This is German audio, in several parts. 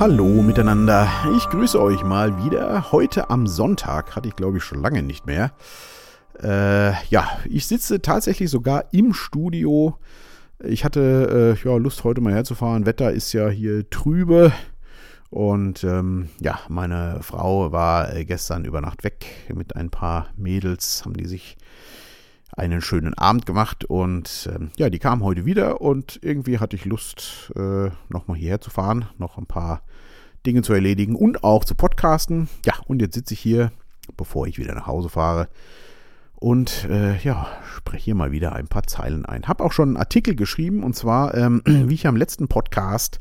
Hallo miteinander, ich grüße euch mal wieder. Heute am Sonntag, hatte ich glaube ich schon lange nicht mehr. Äh, ja, ich sitze tatsächlich sogar im Studio. Ich hatte äh, ja, Lust heute mal herzufahren. Wetter ist ja hier trübe. Und ähm, ja, meine Frau war äh, gestern über Nacht weg mit ein paar Mädels, haben die sich einen schönen Abend gemacht und ähm, ja, die kamen heute wieder und irgendwie hatte ich Lust, äh, nochmal hierher zu fahren, noch ein paar Dinge zu erledigen und auch zu podcasten. Ja, und jetzt sitze ich hier, bevor ich wieder nach Hause fahre und äh, ja, spreche hier mal wieder ein paar Zeilen ein. Habe auch schon einen Artikel geschrieben und zwar, ähm, wie ich am letzten Podcast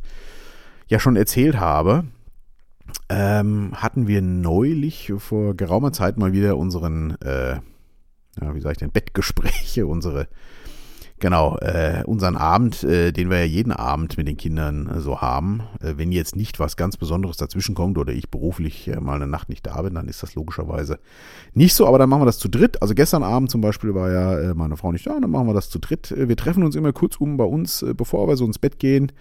ja schon erzählt habe, ähm, hatten wir neulich vor geraumer Zeit mal wieder unseren äh, ja, wie sage ich denn, Bettgespräche, unsere, genau, äh, unseren Abend, äh, den wir ja jeden Abend mit den Kindern äh, so haben. Äh, wenn jetzt nicht was ganz Besonderes dazwischen kommt oder ich beruflich äh, mal eine Nacht nicht da bin, dann ist das logischerweise nicht so, aber dann machen wir das zu dritt. Also gestern Abend zum Beispiel war ja äh, meine Frau nicht da, dann machen wir das zu dritt. wir treffen uns immer kurz um bei uns, bevor wir so ins Bett gehen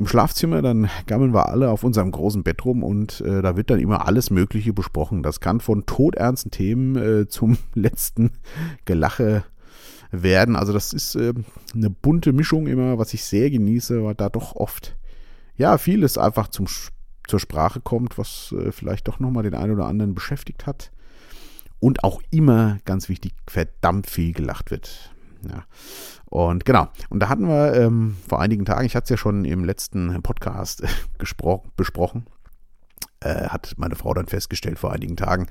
im Schlafzimmer, dann gammeln wir alle auf unserem großen Bett rum und äh, da wird dann immer alles Mögliche besprochen. Das kann von todernsten Themen äh, zum letzten Gelache werden. Also das ist äh, eine bunte Mischung immer, was ich sehr genieße, weil da doch oft ja vieles einfach zum, zur Sprache kommt, was äh, vielleicht doch nochmal den einen oder anderen beschäftigt hat. Und auch immer, ganz wichtig, verdammt viel gelacht wird. Ja. Und genau, und da hatten wir ähm, vor einigen Tagen, ich hatte es ja schon im letzten Podcast besprochen, äh, hat meine Frau dann festgestellt vor einigen Tagen,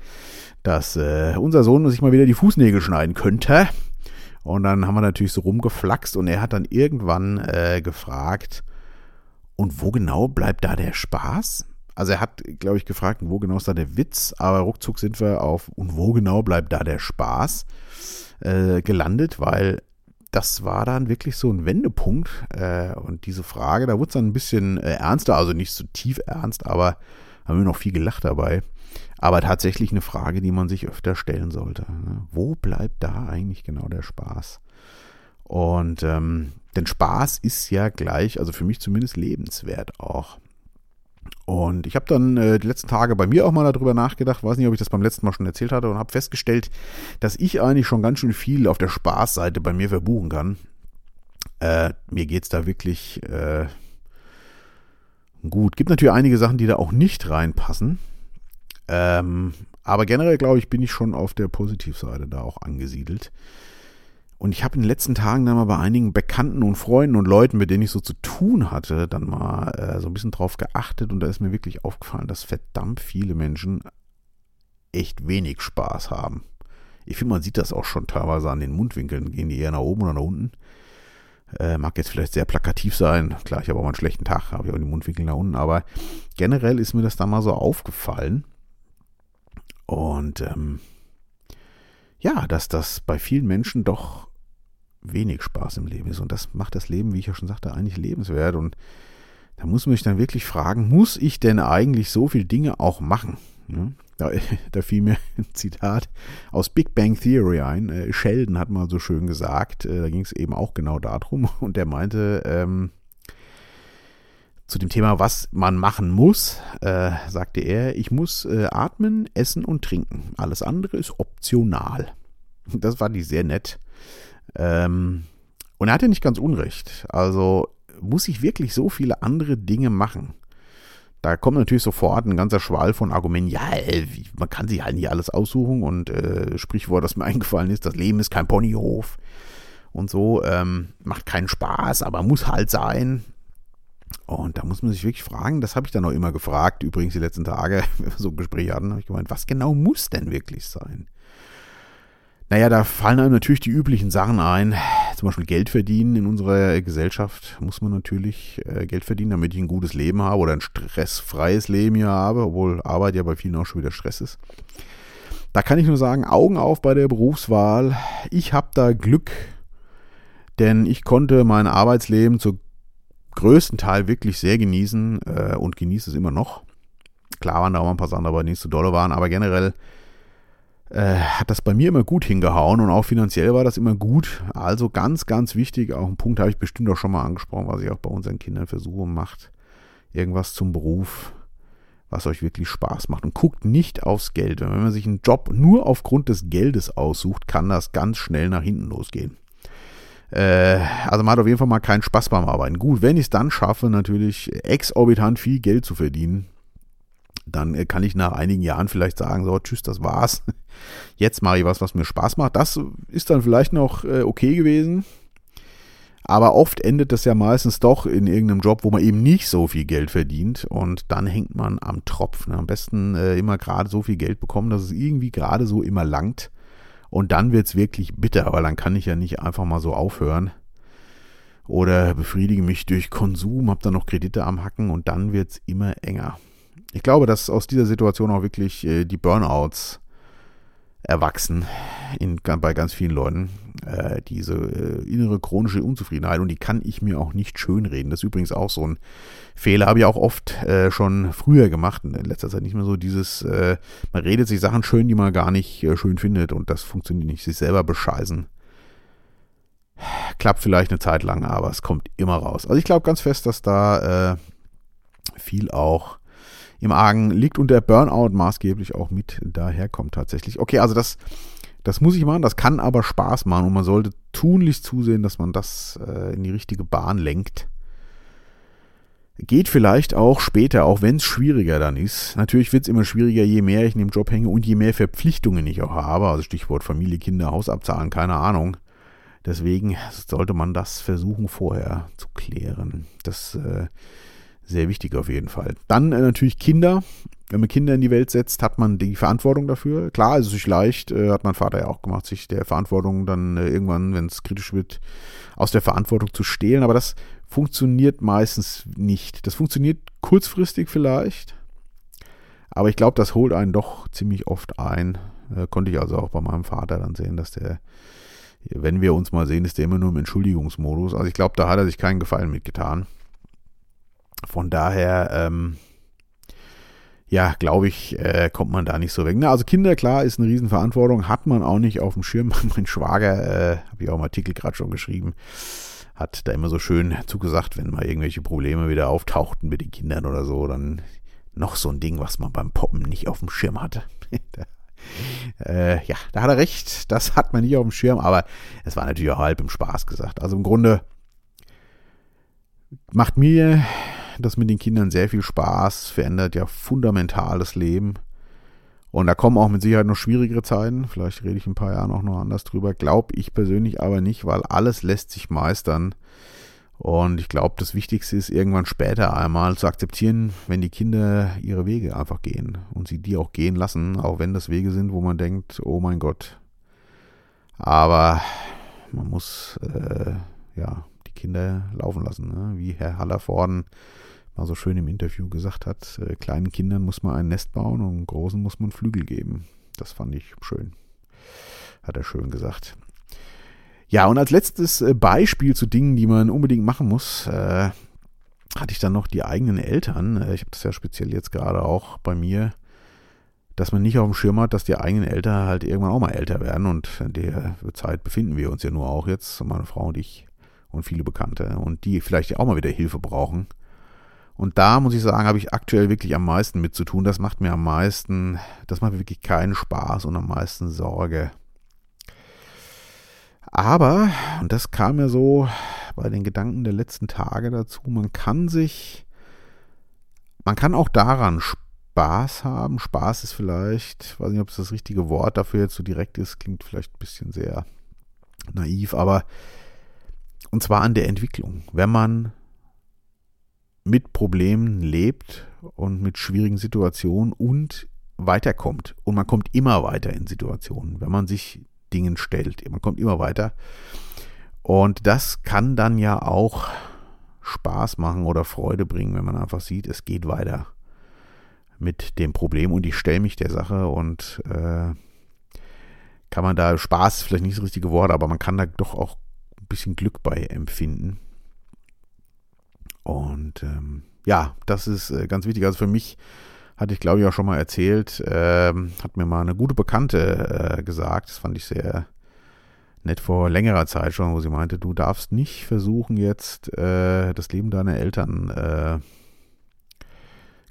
dass äh, unser Sohn sich mal wieder die Fußnägel schneiden könnte. Und dann haben wir natürlich so rumgeflaxt und er hat dann irgendwann äh, gefragt, und wo genau bleibt da der Spaß? Also er hat, glaube ich, gefragt, wo genau ist da der Witz, aber ruckzuck sind wir auf, und wo genau bleibt da der Spaß äh, gelandet, weil das war dann wirklich so ein Wendepunkt. Äh, und diese Frage, da wurde es dann ein bisschen äh, ernster, also nicht so tief ernst, aber haben wir noch viel gelacht dabei. Aber tatsächlich eine Frage, die man sich öfter stellen sollte. Ne? Wo bleibt da eigentlich genau der Spaß? Und ähm, denn Spaß ist ja gleich, also für mich zumindest lebenswert auch. Und ich habe dann äh, die letzten Tage bei mir auch mal darüber nachgedacht, weiß nicht, ob ich das beim letzten Mal schon erzählt hatte, und habe festgestellt, dass ich eigentlich schon ganz schön viel auf der Spaßseite bei mir verbuchen kann. Äh, mir geht's da wirklich äh, gut. Gibt natürlich einige Sachen, die da auch nicht reinpassen. Ähm, aber generell, glaube ich, bin ich schon auf der Positivseite da auch angesiedelt. Und ich habe in den letzten Tagen dann mal bei einigen Bekannten und Freunden und Leuten, mit denen ich so zu tun hatte, dann mal äh, so ein bisschen drauf geachtet und da ist mir wirklich aufgefallen, dass verdammt viele Menschen echt wenig Spaß haben. Ich finde, man sieht das auch schon teilweise an den Mundwinkeln. Gehen die eher nach oben oder nach unten? Äh, mag jetzt vielleicht sehr plakativ sein. Klar, ich habe auch mal einen schlechten Tag, habe ich auch die Mundwinkel nach unten. Aber generell ist mir das da mal so aufgefallen. Und ähm, ja, dass das bei vielen Menschen doch wenig Spaß im Leben ist. Und das macht das Leben, wie ich ja schon sagte, eigentlich lebenswert. Und da muss man sich dann wirklich fragen, muss ich denn eigentlich so viele Dinge auch machen? Ja, da, da, fiel mir ein Zitat aus Big Bang Theory ein. Äh, Sheldon hat mal so schön gesagt, äh, da ging es eben auch genau darum. Und der meinte, ähm, zu dem Thema, was man machen muss, äh, sagte er, ich muss äh, atmen, essen und trinken. Alles andere ist optional. Das fand ich sehr nett. Ähm, und er hatte nicht ganz unrecht. Also muss ich wirklich so viele andere Dinge machen? Da kommt natürlich sofort ein ganzer Schwall von Argumenten. Ja, äh, man kann sich halt nicht alles aussuchen und äh, Sprichwort, das mir eingefallen ist, das Leben ist kein Ponyhof und so. Ähm, macht keinen Spaß, aber muss halt sein. Und da muss man sich wirklich fragen, das habe ich dann auch immer gefragt, übrigens die letzten Tage, wenn wir so ein Gespräch hatten, habe ich gemeint, was genau muss denn wirklich sein? Naja, da fallen einem natürlich die üblichen Sachen ein. Zum Beispiel Geld verdienen. In unserer Gesellschaft muss man natürlich äh, Geld verdienen, damit ich ein gutes Leben habe oder ein stressfreies Leben hier habe, obwohl Arbeit ja bei vielen auch schon wieder Stress ist. Da kann ich nur sagen, Augen auf bei der Berufswahl. Ich habe da Glück, denn ich konnte mein Arbeitsleben zu größten Teil wirklich sehr genießen äh, und genieße es immer noch. Klar waren da auch ein paar Sachen dabei, die nicht so dolle waren, aber generell äh, hat das bei mir immer gut hingehauen und auch finanziell war das immer gut. Also ganz, ganz wichtig, auch ein Punkt habe ich bestimmt auch schon mal angesprochen, was ich auch bei unseren Kindern versuche, macht irgendwas zum Beruf, was euch wirklich Spaß macht und guckt nicht aufs Geld. Wenn man sich einen Job nur aufgrund des Geldes aussucht, kann das ganz schnell nach hinten losgehen. Äh, also man hat auf jeden Fall mal keinen Spaß beim Arbeiten. Gut, wenn ich es dann schaffe, natürlich exorbitant viel Geld zu verdienen, dann äh, kann ich nach einigen Jahren vielleicht sagen, so, tschüss, das war's. Jetzt mache ich was, was mir Spaß macht. Das ist dann vielleicht noch äh, okay gewesen. Aber oft endet das ja meistens doch in irgendeinem Job, wo man eben nicht so viel Geld verdient und dann hängt man am Tropf. Ne? Am besten äh, immer gerade so viel Geld bekommen, dass es irgendwie gerade so immer langt. Und dann wird es wirklich bitter, weil dann kann ich ja nicht einfach mal so aufhören. Oder befriedige mich durch Konsum, habe dann noch Kredite am Hacken und dann wird es immer enger. Ich glaube, dass aus dieser Situation auch wirklich äh, die Burnouts erwachsen in, bei ganz vielen Leuten. Äh, diese äh, innere chronische Unzufriedenheit und die kann ich mir auch nicht schönreden. Das ist übrigens auch so ein Fehler, habe ich auch oft äh, schon früher gemacht, in letzter Zeit nicht mehr so dieses, äh, man redet sich Sachen schön, die man gar nicht äh, schön findet und das funktioniert nicht, sich selber bescheißen. Klappt vielleicht eine Zeit lang, aber es kommt immer raus. Also ich glaube ganz fest, dass da äh, viel auch im Argen liegt und der Burnout maßgeblich auch mit daherkommt tatsächlich. Okay, also das, das muss ich machen, das kann aber Spaß machen und man sollte tunlichst zusehen, dass man das äh, in die richtige Bahn lenkt. Geht vielleicht auch später, auch wenn es schwieriger dann ist. Natürlich wird es immer schwieriger, je mehr ich in dem Job hänge und je mehr Verpflichtungen ich auch habe. Also Stichwort Familie, Kinder, Haus abzahlen, keine Ahnung. Deswegen sollte man das versuchen vorher zu klären. Das äh, sehr wichtig auf jeden Fall. Dann äh, natürlich Kinder. Wenn man Kinder in die Welt setzt, hat man die Verantwortung dafür. Klar, ist es sich leicht, äh, hat mein Vater ja auch gemacht, sich der Verantwortung dann äh, irgendwann, wenn es kritisch wird, aus der Verantwortung zu stehlen. Aber das funktioniert meistens nicht. Das funktioniert kurzfristig vielleicht. Aber ich glaube, das holt einen doch ziemlich oft ein. Äh, konnte ich also auch bei meinem Vater dann sehen, dass der, wenn wir uns mal sehen, ist der immer nur im Entschuldigungsmodus. Also ich glaube, da hat er sich keinen Gefallen mitgetan. Von daher, ähm, ja, glaube ich, äh, kommt man da nicht so weg. Na, also Kinder, klar, ist eine Riesenverantwortung, hat man auch nicht auf dem Schirm. mein Schwager, äh, habe ich auch im Artikel gerade schon geschrieben, hat da immer so schön zugesagt, wenn mal irgendwelche Probleme wieder auftauchten mit den Kindern oder so, dann noch so ein Ding, was man beim Poppen nicht auf dem Schirm hatte. äh, ja, da hat er recht, das hat man nicht auf dem Schirm, aber es war natürlich auch halb im Spaß gesagt. Also im Grunde macht mir das mit den Kindern sehr viel Spaß, verändert ja fundamental das Leben. Und da kommen auch mit Sicherheit noch schwierigere Zeiten. Vielleicht rede ich in ein paar Jahren auch noch anders drüber. Glaube ich persönlich aber nicht, weil alles lässt sich meistern. Und ich glaube, das Wichtigste ist irgendwann später einmal zu akzeptieren, wenn die Kinder ihre Wege einfach gehen und sie die auch gehen lassen, auch wenn das Wege sind, wo man denkt, oh mein Gott. Aber man muss äh, ja Kinder laufen lassen, ne? wie Herr Hallervorden mal so schön im Interview gesagt hat, äh, kleinen Kindern muss man ein Nest bauen und großen muss man Flügel geben. Das fand ich schön. Hat er schön gesagt. Ja, und als letztes äh, Beispiel zu Dingen, die man unbedingt machen muss, äh, hatte ich dann noch die eigenen Eltern. Äh, ich habe das ja speziell jetzt gerade auch bei mir, dass man nicht auf dem Schirm hat, dass die eigenen Eltern halt irgendwann auch mal älter werden. Und in der Zeit befinden wir uns ja nur auch jetzt, meine Frau und ich und viele Bekannte. Und die vielleicht auch mal wieder Hilfe brauchen. Und da muss ich sagen, habe ich aktuell wirklich am meisten mit zu tun. Das macht mir am meisten, das macht mir wirklich keinen Spaß und am meisten Sorge. Aber, und das kam mir so bei den Gedanken der letzten Tage dazu, man kann sich, man kann auch daran Spaß haben. Spaß ist vielleicht, weiß nicht, ob es das richtige Wort dafür jetzt so direkt ist, klingt vielleicht ein bisschen sehr naiv, aber und zwar an der Entwicklung. Wenn man mit Problemen lebt und mit schwierigen Situationen und weiterkommt. Und man kommt immer weiter in Situationen, wenn man sich Dingen stellt. Man kommt immer weiter. Und das kann dann ja auch Spaß machen oder Freude bringen, wenn man einfach sieht, es geht weiter mit dem Problem und ich stelle mich der Sache und äh, kann man da Spaß, vielleicht nicht das richtige Wort, aber man kann da doch auch bisschen Glück bei empfinden. Und ähm, ja, das ist äh, ganz wichtig. Also für mich hatte ich glaube ich auch schon mal erzählt, äh, hat mir mal eine gute Bekannte äh, gesagt, das fand ich sehr nett vor längerer Zeit schon, wo sie meinte, du darfst nicht versuchen jetzt äh, das Leben deiner Eltern äh,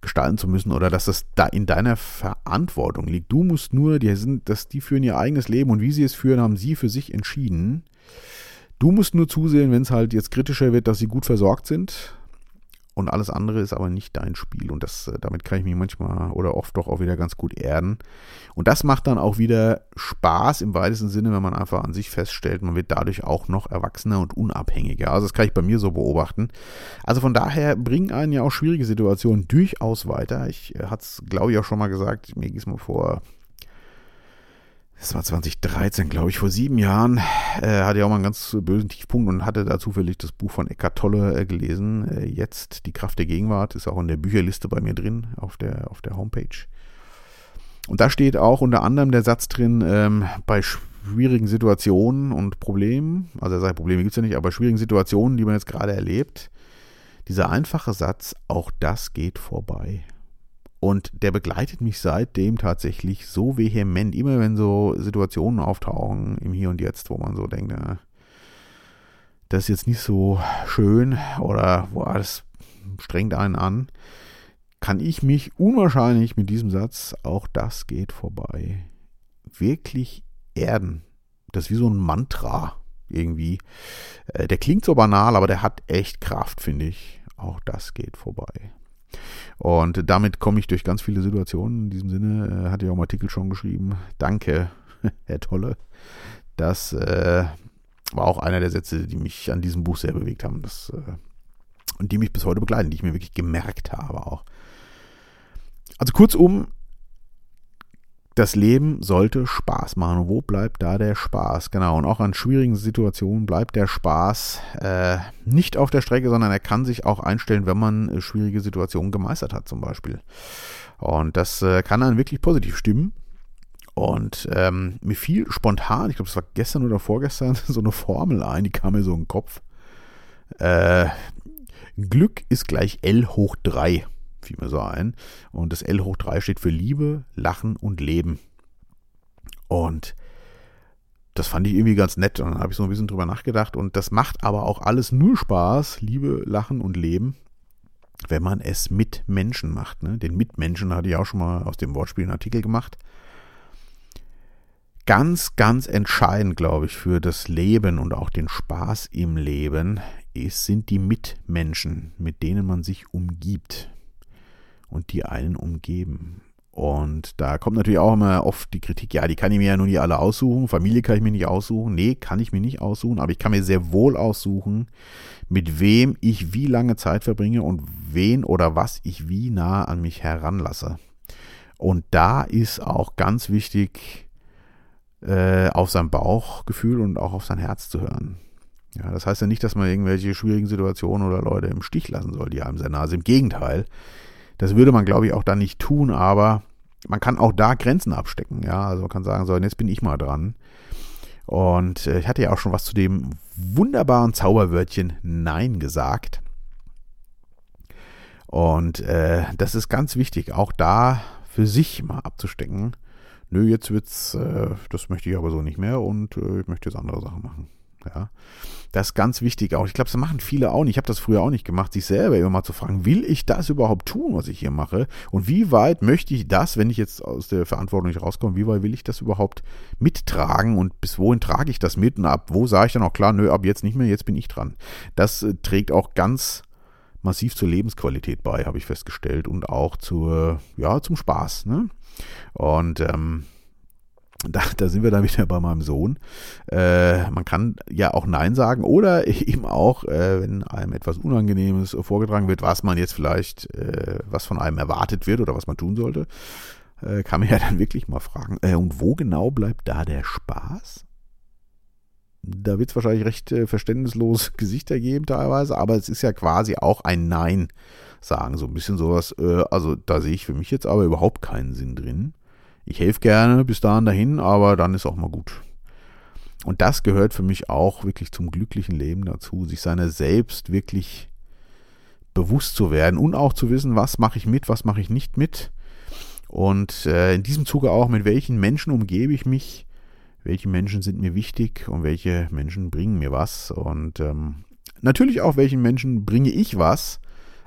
gestalten zu müssen oder dass das da in deiner Verantwortung liegt. Du musst nur, die sind, dass die führen ihr eigenes Leben und wie sie es führen, haben sie für sich entschieden. Du musst nur zusehen, wenn es halt jetzt kritischer wird, dass sie gut versorgt sind und alles andere ist aber nicht dein Spiel. Und das, äh, damit kann ich mich manchmal oder oft doch auch wieder ganz gut erden. Und das macht dann auch wieder Spaß im weitesten Sinne, wenn man einfach an sich feststellt, man wird dadurch auch noch erwachsener und unabhängiger. Also das kann ich bei mir so beobachten. Also von daher bringen einen ja auch schwierige Situationen durchaus weiter. Ich äh, hatte es, glaube ich, auch schon mal gesagt, mir ging es mal vor das war 2013, glaube ich, vor sieben Jahren, äh, hatte ich auch mal einen ganz bösen Tiefpunkt und hatte da zufällig das Buch von Eckart Tolle äh, gelesen. Äh, jetzt Die Kraft der Gegenwart ist auch in der Bücherliste bei mir drin auf der, auf der Homepage. Und da steht auch unter anderem der Satz drin, ähm, bei schwierigen Situationen und Problemen, also er sagt, Probleme gibt es ja nicht, aber schwierigen Situationen, die man jetzt gerade erlebt, dieser einfache Satz, auch das geht vorbei. Und der begleitet mich seitdem tatsächlich so vehement, immer wenn so Situationen auftauchen im Hier und Jetzt, wo man so denkt, ja, das ist jetzt nicht so schön oder boah, das strengt einen an, kann ich mich unwahrscheinlich mit diesem Satz, auch das geht vorbei, wirklich erden. Das ist wie so ein Mantra irgendwie. Äh, der klingt so banal, aber der hat echt Kraft, finde ich. Auch das geht vorbei. Und damit komme ich durch ganz viele Situationen. In diesem Sinne äh, hatte ich auch im Artikel schon geschrieben. Danke, Herr Tolle. Das äh, war auch einer der Sätze, die mich an diesem Buch sehr bewegt haben. Das, äh, und die mich bis heute begleiten, die ich mir wirklich gemerkt habe auch. Also kurzum, das Leben sollte Spaß machen. wo bleibt da der Spaß? Genau, und auch an schwierigen Situationen bleibt der Spaß äh, nicht auf der Strecke, sondern er kann sich auch einstellen, wenn man äh, schwierige Situationen gemeistert hat, zum Beispiel. Und das äh, kann dann wirklich positiv stimmen. Und ähm, mir fiel spontan, ich glaube, es war gestern oder vorgestern, so eine Formel ein, die kam mir so in den Kopf. Äh, Glück ist gleich L hoch 3 fiel mir so ein. Und das L hoch 3 steht für Liebe, Lachen und Leben. Und das fand ich irgendwie ganz nett. Und dann habe ich so ein bisschen drüber nachgedacht. Und das macht aber auch alles nur Spaß, Liebe, Lachen und Leben, wenn man es mit Menschen macht. Ne? Den Mitmenschen hatte ich auch schon mal aus dem Wortspiel einen Artikel gemacht. Ganz, ganz entscheidend, glaube ich, für das Leben und auch den Spaß im Leben ist, sind die Mitmenschen, mit denen man sich umgibt und die einen umgeben. Und da kommt natürlich auch immer oft die Kritik, ja, die kann ich mir ja nun nicht alle aussuchen, Familie kann ich mir nicht aussuchen. Nee, kann ich mir nicht aussuchen, aber ich kann mir sehr wohl aussuchen, mit wem ich wie lange Zeit verbringe und wen oder was ich wie nah an mich heranlasse. Und da ist auch ganz wichtig, äh, auf sein Bauchgefühl und auch auf sein Herz zu hören. Ja, das heißt ja nicht, dass man irgendwelche schwierigen Situationen oder Leute im Stich lassen soll, die einem sehr nah sind. Im Gegenteil, das würde man, glaube ich, auch dann nicht tun, aber man kann auch da Grenzen abstecken. Ja, also man kann sagen, so, jetzt bin ich mal dran. Und äh, ich hatte ja auch schon was zu dem wunderbaren Zauberwörtchen Nein gesagt. Und äh, das ist ganz wichtig, auch da für sich mal abzustecken. Nö, jetzt wird's, äh, das möchte ich aber so nicht mehr und äh, ich möchte jetzt andere Sachen machen. Ja. Das ist ganz wichtig auch. Ich glaube, das machen viele auch nicht. Ich habe das früher auch nicht gemacht, sich selber immer mal zu fragen, will ich das überhaupt tun, was ich hier mache? Und wie weit möchte ich das, wenn ich jetzt aus der Verantwortung nicht rauskomme, wie weit will ich das überhaupt mittragen und bis wohin trage ich das mit und ab wo sage ich dann auch klar, nö, ab jetzt nicht mehr, jetzt bin ich dran. Das äh, trägt auch ganz massiv zur Lebensqualität bei, habe ich festgestellt und auch zur, ja, zum Spaß. Ne? Und ähm, da, da sind wir dann wieder bei meinem Sohn. Äh, man kann ja auch Nein sagen oder eben auch, äh, wenn einem etwas Unangenehmes vorgetragen wird, was man jetzt vielleicht, äh, was von einem erwartet wird oder was man tun sollte, äh, kann man ja dann wirklich mal fragen, äh, und wo genau bleibt da der Spaß? Da wird es wahrscheinlich recht äh, verständnislos Gesichter geben teilweise, aber es ist ja quasi auch ein Nein sagen. So ein bisschen sowas, also da sehe ich für mich jetzt aber überhaupt keinen Sinn drin ich helfe gerne bis dahin dahin, aber dann ist auch mal gut. Und das gehört für mich auch wirklich zum glücklichen Leben dazu, sich seiner selbst wirklich bewusst zu werden und auch zu wissen, was mache ich mit, was mache ich nicht mit. Und äh, in diesem Zuge auch, mit welchen Menschen umgebe ich mich, welche Menschen sind mir wichtig und welche Menschen bringen mir was. Und ähm, natürlich auch, welchen Menschen bringe ich was,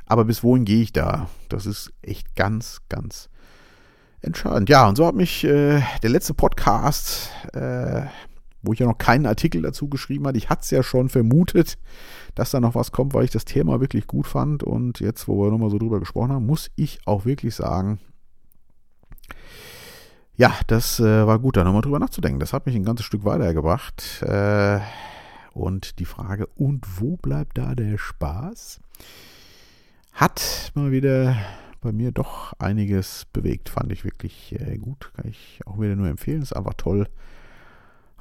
aber bis wohin gehe ich da? Das ist echt ganz, ganz entscheidend. Ja, und so hat mich äh, der letzte Podcast, äh, wo ich ja noch keinen Artikel dazu geschrieben habe, ich hatte es ja schon vermutet, dass da noch was kommt, weil ich das Thema wirklich gut fand. Und jetzt, wo wir nochmal so drüber gesprochen haben, muss ich auch wirklich sagen, ja, das äh, war gut, da nochmal drüber nachzudenken. Das hat mich ein ganzes Stück weitergebracht. Äh, und die Frage, und wo bleibt da der Spaß? Hat mal wieder bei mir doch einiges bewegt. Fand ich wirklich äh, gut. Kann ich auch wieder nur empfehlen. Ist einfach toll,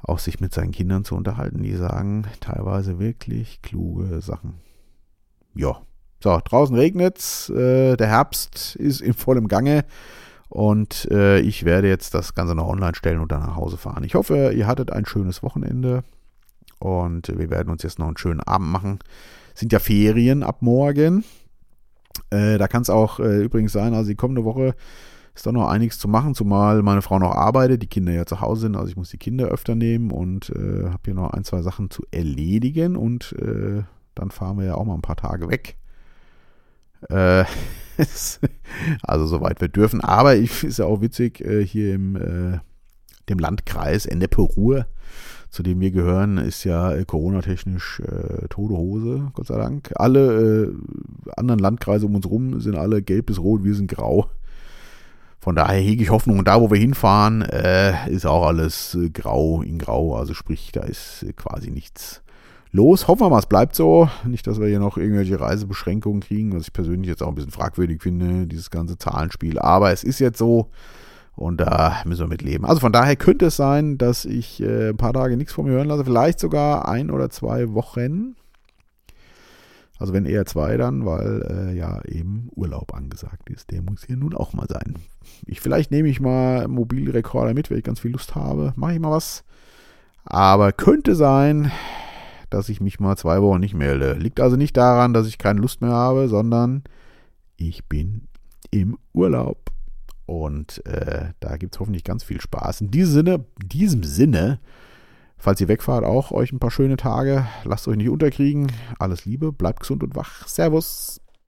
auch sich mit seinen Kindern zu unterhalten. Die sagen teilweise wirklich kluge Sachen. Ja. So, draußen regnet's. Äh, der Herbst ist in vollem Gange. Und äh, ich werde jetzt das Ganze noch online stellen und dann nach Hause fahren. Ich hoffe, ihr hattet ein schönes Wochenende. Und wir werden uns jetzt noch einen schönen Abend machen. Sind ja Ferien ab morgen. Äh, da kann es auch äh, übrigens sein, also die kommende Woche ist doch noch einiges zu machen, zumal meine Frau noch arbeitet, die Kinder ja zu Hause sind, also ich muss die Kinder öfter nehmen und äh, habe hier noch ein, zwei Sachen zu erledigen und äh, dann fahren wir ja auch mal ein paar Tage weg. Äh, also soweit wir dürfen. Aber ich ist ja auch witzig, äh, hier im äh, dem Landkreis Ennepe-Ruhr, zu dem wir gehören, ist ja äh, Corona-technisch äh, tote Hose, Gott sei Dank. Alle äh, anderen Landkreise um uns rum sind alle gelb bis rot, wir sind grau. Von daher hege ich Hoffnung. Und da, wo wir hinfahren, äh, ist auch alles äh, grau in grau. Also sprich, da ist äh, quasi nichts los. Hoffen wir mal, es bleibt so. Nicht, dass wir hier noch irgendwelche Reisebeschränkungen kriegen, was ich persönlich jetzt auch ein bisschen fragwürdig finde, dieses ganze Zahlenspiel. Aber es ist jetzt so und da müssen wir mit leben. Also von daher könnte es sein, dass ich äh, ein paar Tage nichts von mir hören lasse. Vielleicht sogar ein oder zwei Wochen. Also wenn eher zwei dann, weil äh, ja eben Urlaub angesagt ist. Der muss hier nun auch mal sein. Ich, vielleicht nehme ich mal Mobilrekorder mit, wenn ich ganz viel Lust habe. Mache ich mal was. Aber könnte sein, dass ich mich mal zwei Wochen nicht melde. Liegt also nicht daran, dass ich keine Lust mehr habe, sondern ich bin im Urlaub. Und äh, da gibt es hoffentlich ganz viel Spaß. In diesem Sinne, diesem Sinne, falls ihr wegfahrt, auch euch ein paar schöne Tage. Lasst euch nicht unterkriegen. Alles Liebe, bleibt gesund und wach. Servus.